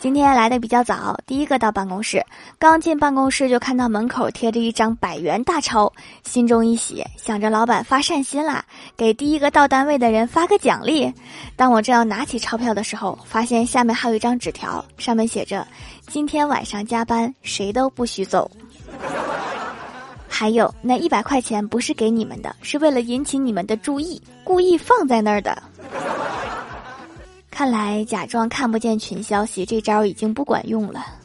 今天来的比较早，第一个到办公室，刚进办公室就看到门口贴着一张百元大钞，心中一喜，想着老板发善心啦，给第一个到单位的人发个奖励。当我正要拿起钞票的时候，发现下面还有一张纸条，上面写着：“今天晚上加班，谁都不许走。” 还有那一百块钱不是给你们的，是为了引起你们的注意，故意放在那儿的。看来假装看不见群消息这招已经不管用了。